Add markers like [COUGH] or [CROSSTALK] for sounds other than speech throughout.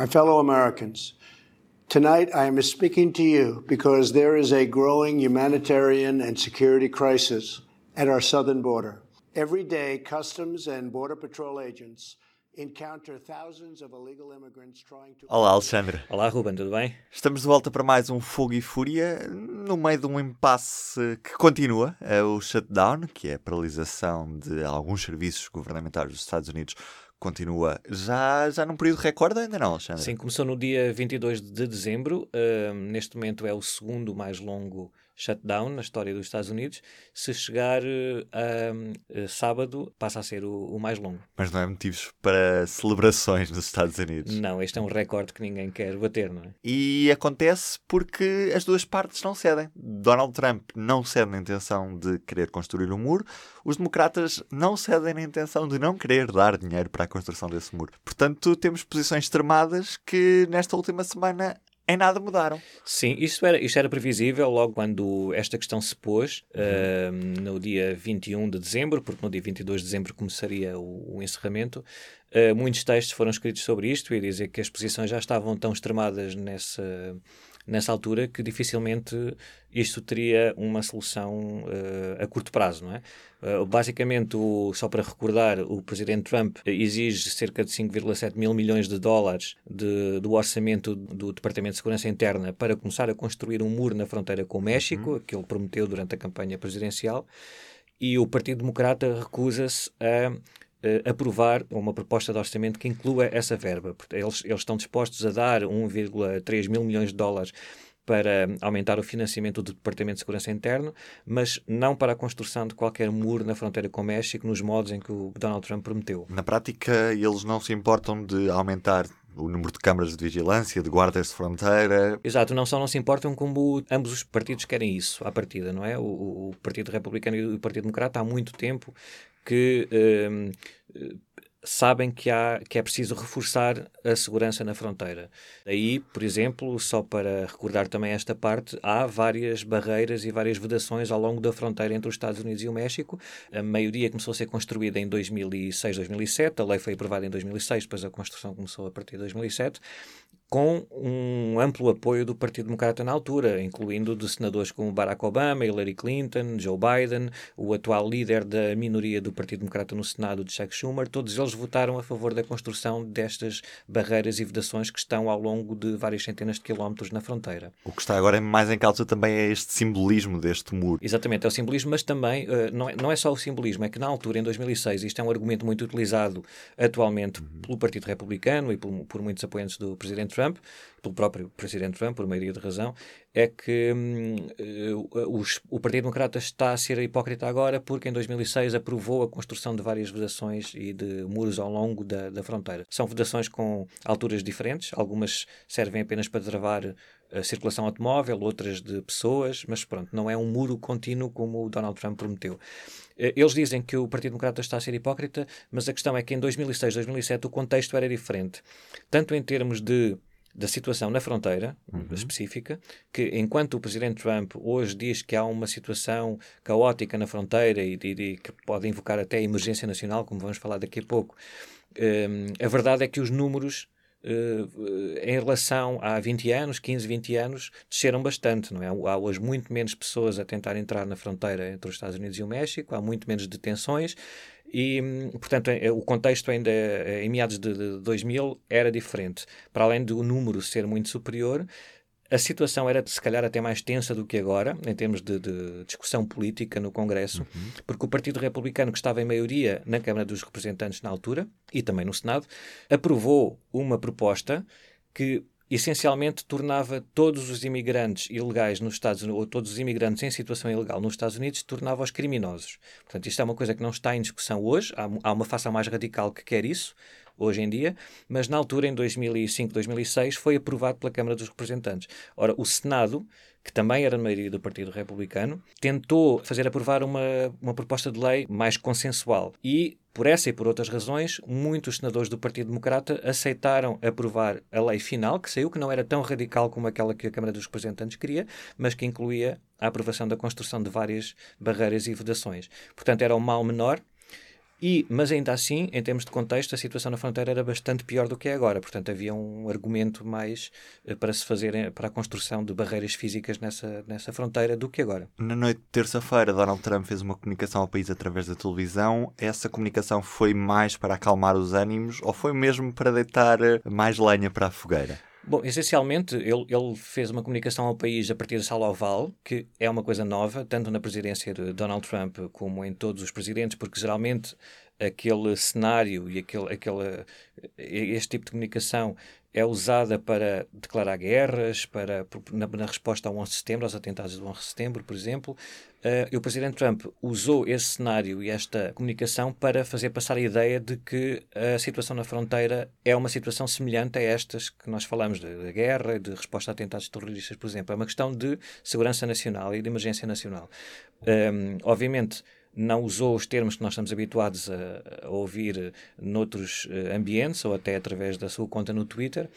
My fellow Americans, tonight I am speaking to you because there is a growing humanitarian and security crisis at our southern border. Every day, Customs and Border Patrol agents encounter thousands of illegal immigrants trying to. Olá, Alexandre. Olá, Ruben, tudo bem? Estamos de volta para mais um Fogo e Fúria, no meio de um impasse que continua, é o shutdown, que é a paralisação de alguns serviços governamentais dos Estados Unidos continua já, já num período recorde ainda não, Alexandre? Sim, começou no dia 22 de dezembro. Uh, neste momento é o segundo mais longo shutdown na história dos Estados Unidos. Se chegar a, a, sábado, passa a ser o, o, mais longo. Mas não é motivos para celebrações nos Estados Unidos. Não, este é um recorde que ninguém quer bater, não é? E acontece porque as duas partes não cedem. Donald Trump não cede na intenção de querer construir um muro, os democratas não cedem na intenção de não querer dar dinheiro para a construção desse muro. Portanto, temos posições extremadas que nesta última semana em nada mudaram. Sim, isto era, isto era previsível logo quando esta questão se pôs, uhum. uh, no dia 21 de dezembro, porque no dia 22 de dezembro começaria o, o encerramento. Uh, muitos textos foram escritos sobre isto e dizer que as posições já estavam tão extremadas nessa nessa altura que dificilmente isto teria uma solução uh, a curto prazo, não é? Uh, basicamente, o, só para recordar, o presidente Trump exige cerca de 5,7 mil milhões de dólares de, do orçamento do Departamento de Segurança Interna para começar a construir um muro na fronteira com o México, uhum. que ele prometeu durante a campanha presidencial, e o Partido Democrata recusa-se a uh, aprovar uma proposta de orçamento que inclua essa verba. Eles, eles estão dispostos a dar 1,3 mil milhões de dólares para aumentar o financiamento do Departamento de Segurança Interno, mas não para a construção de qualquer muro na fronteira com o México, nos modos em que o Donald Trump prometeu. Na prática, eles não se importam de aumentar o número de câmaras de vigilância, de guardas de fronteira. Exato, não só não se importam como ambos os partidos querem isso à partida, não é? O, o Partido Republicano e o Partido Democrata há muito tempo que uh, sabem que, há, que é preciso reforçar a segurança na fronteira. Aí, por exemplo, só para recordar também esta parte, há várias barreiras e várias vedações ao longo da fronteira entre os Estados Unidos e o México. A maioria começou a ser construída em 2006, 2007, a lei foi aprovada em 2006, depois a construção começou a partir de 2007 com um amplo apoio do Partido Democrata na altura, incluindo de senadores como Barack Obama, Hillary Clinton, Joe Biden, o atual líder da minoria do Partido Democrata no Senado, Chuck Schumer, todos eles votaram a favor da construção destas barreiras e vedações que estão ao longo de várias centenas de quilómetros na fronteira. O que está agora mais em causa também é este simbolismo deste muro. Exatamente, é o simbolismo, mas também uh, não, é, não é só o simbolismo, é que na altura, em 2006, isto é um argumento muito utilizado atualmente uhum. pelo Partido Republicano e por, por muitos apoiantes do Presidente Trump, Trump, pelo próprio Presidente Trump, por maioria de razão, é que hum, os, o Partido Democrata está a ser hipócrita agora porque em 2006 aprovou a construção de várias vedações e de muros ao longo da, da fronteira. São vedações com alturas diferentes, algumas servem apenas para travar a circulação automóvel, outras de pessoas, mas pronto, não é um muro contínuo como o Donald Trump prometeu. Eh, eles dizem que o Partido Democrata está a ser hipócrita, mas a questão é que em 2006, 2007 o contexto era diferente, tanto em termos de da situação na fronteira uhum. específica, que enquanto o presidente Trump hoje diz que há uma situação caótica na fronteira e, e, e que pode invocar até a emergência nacional, como vamos falar daqui a pouco, um, a verdade é que os números Uh, em relação a 20 anos, 15, 20 anos, desceram bastante, não é? Há hoje muito menos pessoas a tentar entrar na fronteira entre os Estados Unidos e o México, há muito menos detenções e, portanto, é, o contexto ainda em meados de 2000 era diferente. Para além do número ser muito superior, a situação era, se calhar, até mais tensa do que agora, em termos de, de discussão política no Congresso, uhum. porque o Partido Republicano, que estava em maioria na Câmara dos Representantes na altura e também no Senado, aprovou uma proposta que essencialmente tornava todos os imigrantes ilegais nos Estados Unidos, ou todos os imigrantes em situação ilegal nos Estados Unidos, tornava-os criminosos. Portanto, isto é uma coisa que não está em discussão hoje, há, há uma fação mais radical que quer isso, hoje em dia, mas na altura, em 2005, 2006, foi aprovado pela Câmara dos Representantes. Ora, o Senado, que também era na maioria do Partido Republicano, tentou fazer aprovar uma, uma proposta de lei mais consensual e por essa e por outras razões, muitos senadores do Partido Democrata aceitaram aprovar a lei final, que saiu, que não era tão radical como aquela que a Câmara dos Representantes queria, mas que incluía a aprovação da construção de várias barreiras e vedações. Portanto, era um mal menor. E, mas ainda assim, em termos de contexto, a situação na fronteira era bastante pior do que é agora. Portanto, havia um argumento mais uh, para se fazer eh, para a construção de barreiras físicas nessa, nessa fronteira do que agora. Na noite de terça-feira, Donald Trump fez uma comunicação ao país através da televisão. Essa comunicação foi mais para acalmar os ânimos ou foi mesmo para deitar mais lenha para a fogueira? Bom, essencialmente, ele, ele, fez uma comunicação ao país a partir da sala oval, que é uma coisa nova, tanto na presidência de Donald Trump como em todos os presidentes, porque geralmente aquele cenário e aquele, aquele, este tipo de comunicação é usada para declarar guerras, para, na, na, resposta ao 11 de setembro, aos atentados do 11 de setembro, por exemplo. Uh, o Presidente Trump usou esse cenário e esta comunicação para fazer passar a ideia de que a situação na fronteira é uma situação semelhante a estas que nós falamos, de, guerra, de resposta a atentados terroristas, por exemplo. É uma questão de segurança nacional e de emergência nacional. Um, obviamente, não usou os termos que nós estamos habituados a, a ouvir noutros uh, ambientes ou até através da sua conta no Twitter,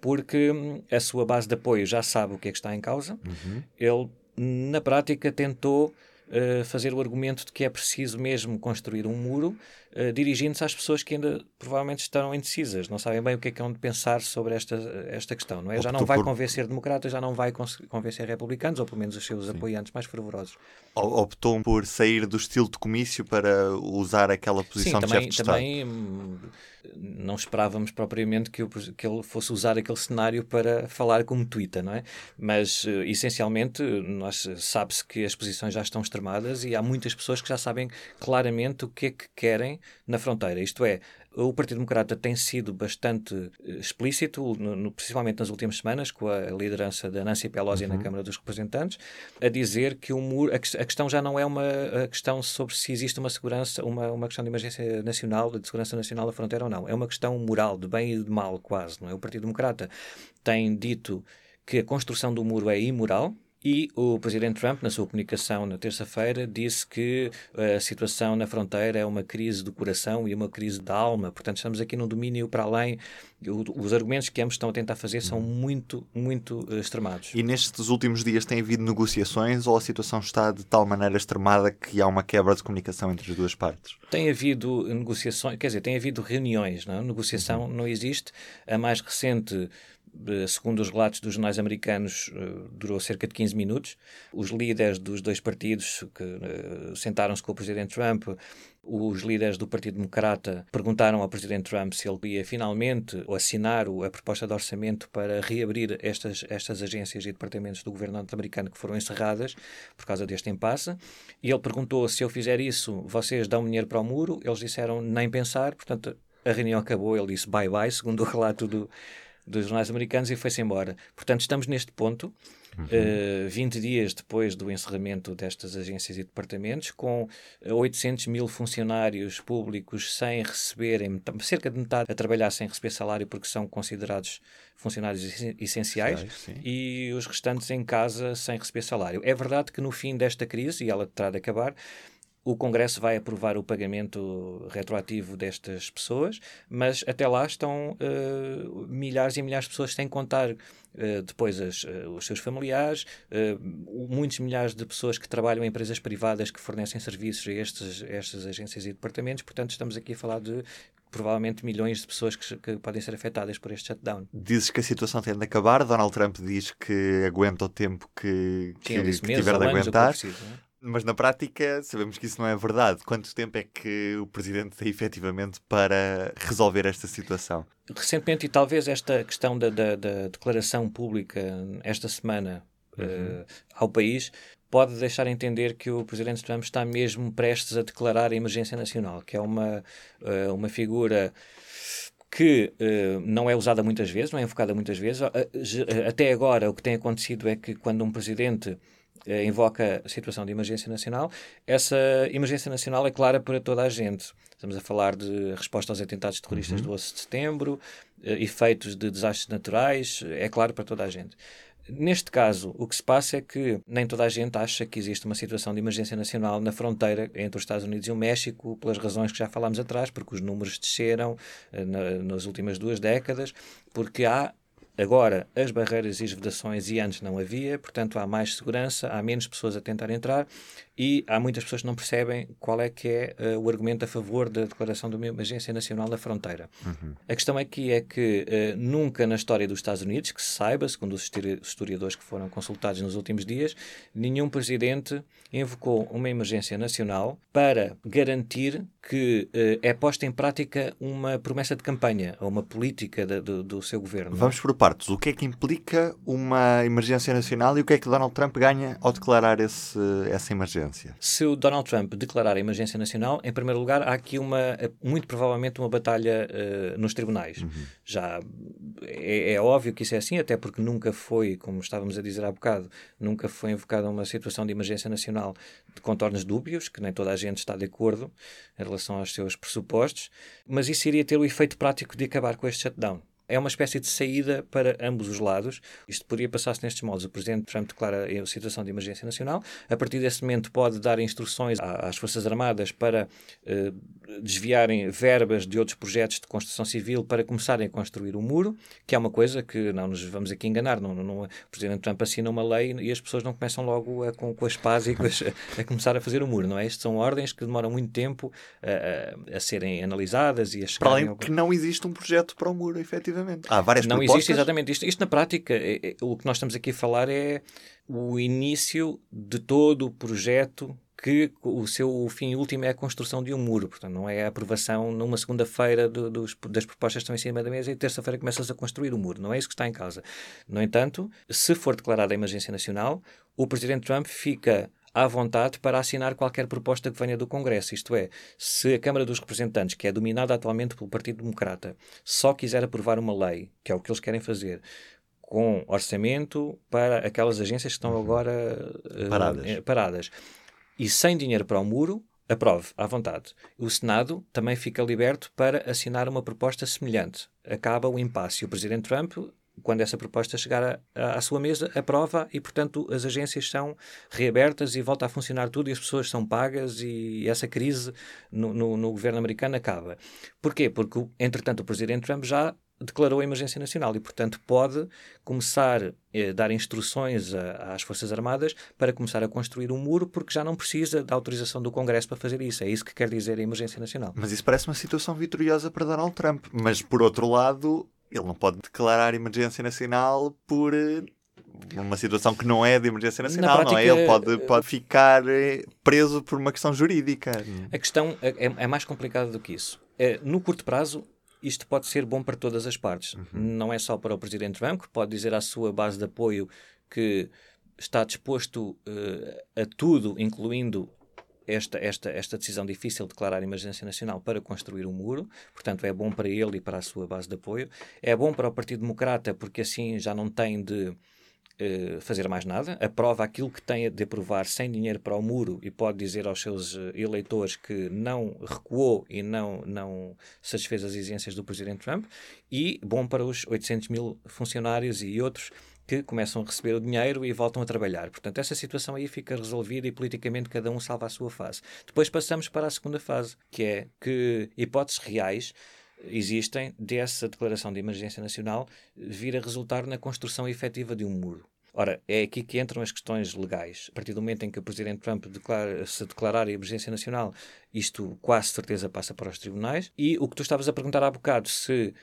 porque hum, a sua base de apoio já sabe o que é que está em causa. Uhum. Ele, na prática, tentou uh, fazer o argumento de que é preciso mesmo construir um muro, uh, dirigindo-se às pessoas que ainda provavelmente estão indecisas, não sabem bem o que é que vão de pensar sobre esta, esta questão. Não é? Já não vai convencer democratas, já não vai convencer republicanos, ou pelo menos os seus Sim. apoiantes mais fervorosos. Optou por sair do estilo de comício para usar aquela posição Sim, de também, chefe de também hum, não esperávamos propriamente que, eu, que ele fosse usar aquele cenário para falar como Twitter, não é? Mas, uh, essencialmente, sabe-se que as posições já estão extremadas e há muitas pessoas que já sabem claramente o que é que querem na fronteira. Isto é, o Partido Democrata tem sido bastante eh, explícito, no, no, principalmente nas últimas semanas, com a liderança da Nancy Pelosi uhum. na Câmara dos Representantes, a dizer que o muro, a, a, questão já não é uma questão sobre se existe uma segurança, uma, uma questão de emergência nacional, de segurança nacional da fronteira ou não. É uma questão moral, de bem e de mal, quase. Não é? O Partido Democrata tem dito que a construção do muro é imoral, e o presidente Trump, na sua comunicação na terça-feira, disse que eh, a situação na fronteira é uma crise do coração e uma crise da alma. Portanto, estamos aqui num domínio para além. Os argumentos que ambos estão a tentar fazer são muito, muito eh, extremados. E nestes últimos dias tem havido negociações ou a situação está de tal maneira extremada que há uma quebra de comunicação entre as duas partes? Tem havido negociações, quer dizer, tem havido reuniões. Não? É? Negociação uhum. não existe. A mais recente segundo os relatos dos jornais americanos, eh, durou cerca de 15 minutos. Os líderes dos dois partidos que uh, sentaram-se com o presidente Trump, os líderes do Partido Democrata perguntaram ao presidente Trump se ele ia finalmente assinar a proposta de orçamento para reabrir estas, estas agências e departamentos do governo norte-americano que foram encerradas por causa deste impasse. E ele perguntou se eu fizer isso, vocês dão dinheiro para o muro? Eles disseram nem pensar, portanto a reunião acabou. Ele disse bye bye, segundo o relato do dos jornais americanos e foi-se embora. Portanto, estamos neste ponto, uhum. uh, eh, 20 dias depois do encerramento destas agências e departamentos, com 800 mil funcionários públicos sem receberem, cerca de metade a trabalhar sem receber salário porque são considerados funcionários essenciais e os restantes em casa sem receber salário. É verdade que no fim desta crise, e ela terá de acabar, o Congresso vai aprovar o pagamento retroativo destas pessoas, mas até lá estão uh, milhares e milhares de pessoas sem contar uh, depois as, uh, os seus familiares, muitos milhares de pessoas que trabalham em empresas privadas que fornecem serviços a, estes, a estas agências e departamentos. Portanto, estamos aqui a falar de provavelmente milhões de pessoas que, que, podem ser afetadas por este shutdown. Dizes que a situação tem de acabar. Donald Trump diz que aguenta o tempo que, que, que tiver de aguentar. Preciso, é? Mas na prática sabemos que isso não é verdade. Quanto tempo é que o Presidente tem efetivamente para resolver esta situação? Recentemente, e talvez esta questão da, da, da declaração pública esta semana uhum. uh, ao país, pode deixar entender que o Presidente Trump está mesmo prestes a declarar a emergência nacional, que é uma, uh, uma figura que uh, não é usada muitas vezes, não é enfocada muitas vezes. Até agora, o que tem acontecido é que quando um presidente eh, invoca a situação de emergência nacional, essa emergência nacional é clara para toda a gente. Estamos a falar de resposta aos atentados terroristas uhum. do 11 de setembro, eh, efeitos de desastres naturais, é claro para toda a gente. Neste caso, o que se passa é que nem toda a gente acha que existe uma situação de emergência nacional na fronteira entre os Estados Unidos e o México, pelas razões que já falámos atrás, porque os números desceram eh, nas últimas duas décadas, porque há agora as barreiras e as vedações e antes não havia, portanto há mais segurança, há menos pessoas a tentar entrar e há muitas pessoas que não percebem qual é que é uh, o argumento a favor da declaração de uma emergência nacional da fronteira. Uhum. A questão aqui é que uh, nunca na história dos Estados Unidos, que se saiba, segundo os historiadores que foram consultados nos últimos dias, nenhum presidente invocou uma emergência nacional para garantir que uh, é posta em prática uma promessa de campanha ou uma política de, de, do seu governo. Vamos por partes. O que é que implica uma emergência nacional e o que é que Donald Trump ganha ao declarar esse, essa emergência? Se o Donald Trump declarar a emergência nacional, em primeiro lugar, há aqui uma, muito provavelmente uma batalha uh, nos tribunais. Uhum. Já é, é, óbvio que isso é assim, até porque nunca foi, como estávamos a dizer há bocado, nunca foi invocada uma situação de emergência nacional de contornos dúbios, que nem toda a gente está de acordo em relação aos seus pressupostos, mas isso iria ter o efeito prático de acabar com este shutdown é uma espécie de saída para ambos os lados. Isto poderia passar-se nestes modos. O Presidente Trump declara a situação de emergência nacional. A partir desse momento pode dar instruções às Forças Armadas para uh, desviarem verbas de outros projetos de construção civil para começarem a construir o um muro, que é uma coisa que não nos vamos aqui enganar. Não, não, o Presidente Trump assina uma lei e as pessoas não começam logo a, com, com as pás e a, a, começar a fazer o muro, não é? Estas são ordens que demoram muito tempo a, a serem analisadas e a chegar. Para além que não existe um projeto para o muro, efetivamente. Há várias Não propostas. existe exatamente isto. Isto na prática, é, é, o que nós estamos aqui a falar é o início de todo o projeto que o seu fim último é a construção de um muro, portanto não é a aprovação numa segunda-feira do, das propostas que estão em cima da mesa e terça-feira começas a construir o muro, não é isso que está em causa. No entanto, se for declarada a emergência nacional, o Presidente Trump fica à vontade para assinar qualquer proposta que venha do Congresso. Isto é, se a Câmara dos Representantes, que é dominada atualmente pelo Partido Democrata, só quiser aprovar uma lei, que é o que eles querem fazer, com orçamento para aquelas agências que estão uhum. agora uh, paradas. paradas e sem dinheiro para o muro, aprove à vontade. O Senado também fica liberto para assinar uma proposta semelhante. Acaba o impasse. O Presidente Trump quando essa proposta chegar à sua mesa, aprova e, portanto, as agências são reabertas e volta a funcionar tudo e as pessoas são pagas e essa crise no, no, no governo americano acaba. Porquê? Porque, entretanto, o presidente Trump já declarou a emergência nacional e, portanto, pode começar a eh, dar instruções a, às Forças Armadas para começar a construir um muro, porque já não precisa da autorização do Congresso para fazer isso. É isso que quer dizer a emergência nacional. Mas isso parece uma situação vitoriosa para Donald Trump. Mas, por outro lado, ele não pode declarar emergência nacional por eh, uma situação que não é de emergência nacional, prática, não é? Ele pode, eh, pode ficar eh, preso por uma questão jurídica. A questão é, é mais complicada do que isso. No curto prazo, isto pode ser bom para todas as partes. Uhum. Não é só para o Presidente Trump, que pode dizer à sua base de apoio que está disposto uh, a tudo, incluindo esta, esta, esta decisão difícil de declarar emergência nacional para construir um muro, portanto é bom para ele e para a sua base de apoio. É bom para o Partido Democrata porque assim já não tem de uh, fazer mais nada, aprova aquilo que tem de aprovar sem dinheiro para o muro e pode dizer aos seus uh, eleitores que não recuou e não, não satisfez as exigências do Presidente Trump. E bom para os 800 mil funcionários e outros que começam a receber o dinheiro e voltam a trabalhar. Portanto, essa situação aí fica resolvida e politicamente cada um salva a sua fase. Depois passamos para a segunda fase, que é que hipóteses reais existem dessa declaração de emergência nacional vir a resultar na construção efetiva de um muro. Ora, é aqui que entram as questões legais. A partir do momento em que o Presidente Trump declara, se declarar a emergência nacional, isto quase certeza passa para os tribunais. E o que tu estavas a perguntar há bocado, se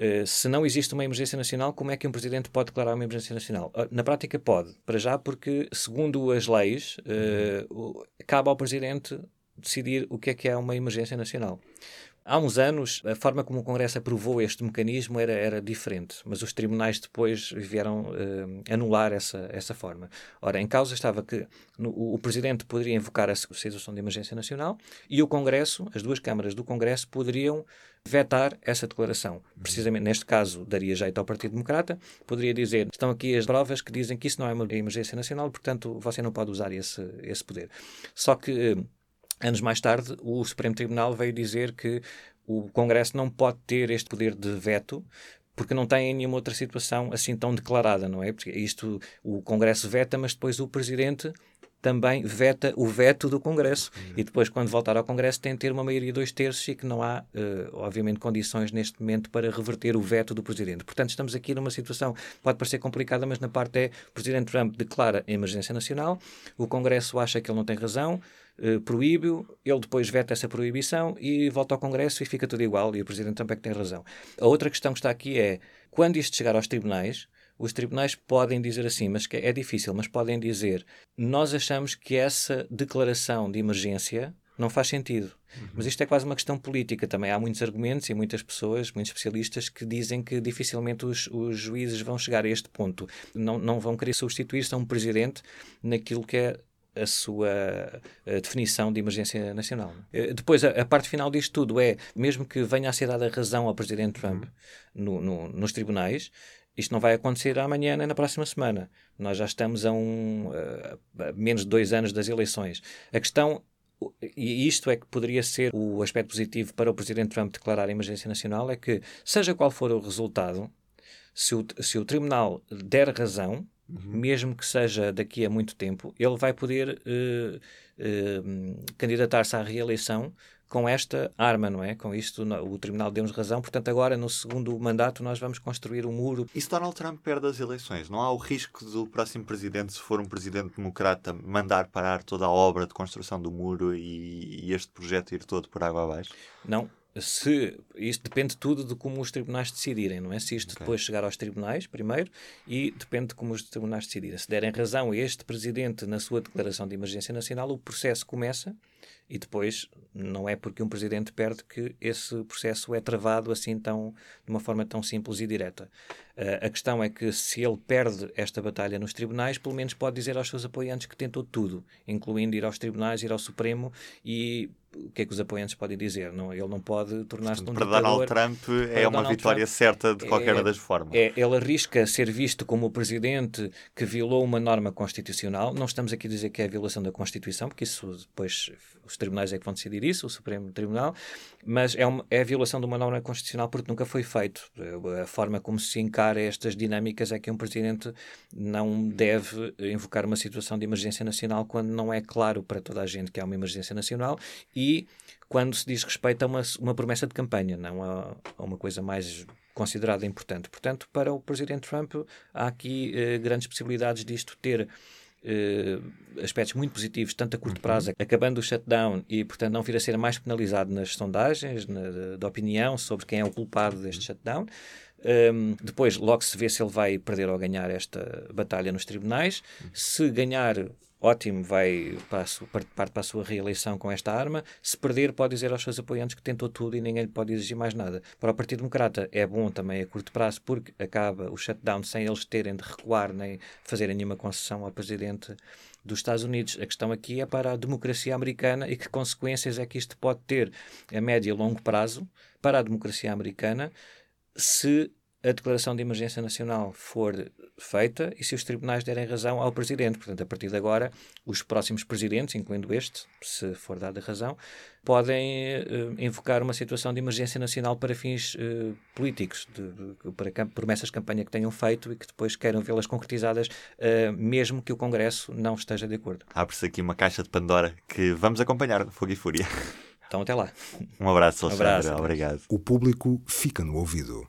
Uh, se não existe uma emergência nacional, como é que um presidente pode declarar uma emergência nacional? Uh, na prática, pode, para já, porque, segundo as leis, uh, cabe ao presidente decidir o que é que é uma emergência nacional. Há uns anos, a forma como o Congresso aprovou este mecanismo era, era diferente, mas os tribunais depois vieram uh, anular essa, essa forma. Ora, em causa estava que no, o, Presidente poderia invocar a situação de emergência nacional e o Congresso, as duas câmaras do Congresso, poderiam vetar essa declaração. Precisamente neste caso, daria jeito ao Partido Democrata, poderia dizer: estão aqui as provas que dizem que isso não é uma emergência nacional, portanto, você não pode usar esse, esse poder. Só que Anos mais tarde, o Supremo Tribunal veio dizer que o Congresso não pode ter este poder de veto porque não tem nenhuma outra situação assim tão declarada, não é? Porque isto o Congresso veta, mas depois o Presidente também veta o veto do Congresso. Uhum. E depois, quando voltar ao Congresso, tem de ter uma maioria de dois terços e que não há, uh, obviamente, condições neste momento para reverter o veto do Presidente. Portanto, estamos aqui numa situação que pode parecer complicada, mas na parte é o Presidente Trump declara a emergência nacional, o Congresso acha que ele não tem razão, uh, proíbe-o, ele depois veta essa proibição e volta ao Congresso e fica tudo igual e o Presidente que tem razão. A outra questão que está aqui é, quando isto chegar aos tribunais, os tribunais podem dizer assim, mas que é difícil, mas podem dizer: nós achamos que essa declaração de emergência não faz sentido. Uhum. Mas isto é quase uma questão política também. Há muitos argumentos e muitas pessoas, muitos especialistas, que dizem que dificilmente os, os juízes vão chegar a este ponto. Não, não vão querer substituir-se a um presidente naquilo que é a sua a definição de emergência nacional. Eh, depois, a, parte final disto tudo é, mesmo que venha a ser dada razão ao Presidente Trump uhum. no, no, nos tribunais, isto não vai acontecer amanhã nem na próxima semana. Nós já estamos a, um, a menos de dois anos das eleições. A questão e isto é que poderia ser o aspecto positivo para o Presidente Trump declarar a emergência nacional, é que, seja qual for o resultado, se o, se o Tribunal der razão, uhum. mesmo que seja daqui a muito tempo, ele vai poder uh, uh, candidatar-se à reeleição com esta arma, não é? Com isto, o Tribunal deu-nos razão. Portanto, agora, no segundo mandato, nós vamos construir um muro. E se Donald Trump perde as eleições, não há o risco do próximo presidente, se for um presidente democrata, mandar parar toda a obra de construção do muro e, e este projeto ir todo por água abaixo? Não, se isto depende tudo de como os tribunais decidirem, não é? Se isto okay. depois chegar aos tribunais, primeiro, e depende de como os tribunais decidirem. Se derem razão a este presidente na sua declaração de emergência nacional, o processo começa e depois não é porque um presidente perde que esse processo é travado assim tão de uma forma tão simples e direta. Uh, a questão é que se ele perde esta batalha nos tribunais, pelo menos pode dizer aos seus apoiantes que tentou tudo, incluindo ir aos tribunais, ir ao Supremo e o que é que os apoiantes podem dizer? Não, ele não pode tornar-se um Para Donald Trump é uma Donald vitória Trump, certa de qualquer é, das formas. É, ele arrisca ser visto como o presidente que violou uma norma constitucional. Não estamos aqui a dizer que é a violação da Constituição, porque isso depois os tribunais é que vão decidir isso, o Supremo Tribunal, mas é, uma, é a violação de uma norma constitucional porque nunca foi feito. A forma como se encara estas dinâmicas é que um presidente não deve invocar uma situação de emergência nacional quando não é claro para toda a gente que há uma emergência nacional e quando se diz respeito a uma, uma promessa de campanha, não a, a uma coisa mais considerada importante. Portanto, para o presidente Trump, há aqui eh, grandes possibilidades disto ter Uh, aspectos muito positivos, tanto a curto uhum. prazo, acabando o shutdown e, portanto, não vir a ser mais penalizado nas sondagens na, de opinião sobre quem é o culpado deste shutdown. Um, ehm, depois, logo se vê se ele vai perder ou ganhar esta batalha nos tribunais. Se ganhar ótimo, vai para para a sua reeleição com esta arma. Se perder, pode dizer aos seus apoiantes que tentou tudo e ninguém lhe pode exigir mais nada. Para o Partido Democrata é bom também a curto prazo, porque acaba o shutdown sem eles terem de recuar nem fazerem nenhuma concessão ao presidente dos Estados Unidos. A questão aqui é para a democracia americana e que consequências é que isto pode ter a médio e longo prazo para a democracia americana se a declaração de emergência nacional for feita e se os tribunais derem razão ao presidente. Portanto, a partir de agora, os próximos presidentes, incluindo este, se for dada razão, podem uh, invocar uma situação de emergência nacional para fins uh, políticos, de, de, para promessas de campanha que tenham feito e que depois queiram vê-las concretizadas, uh, mesmo que o Congresso não esteja de acordo. Abre-se aqui uma caixa de Pandora que vamos acompanhar no Fogo e Fúria. Então, até lá. [LAUGHS] Um abraço, Alexandre. Um abraço. Obrigado. O público fica no ouvido.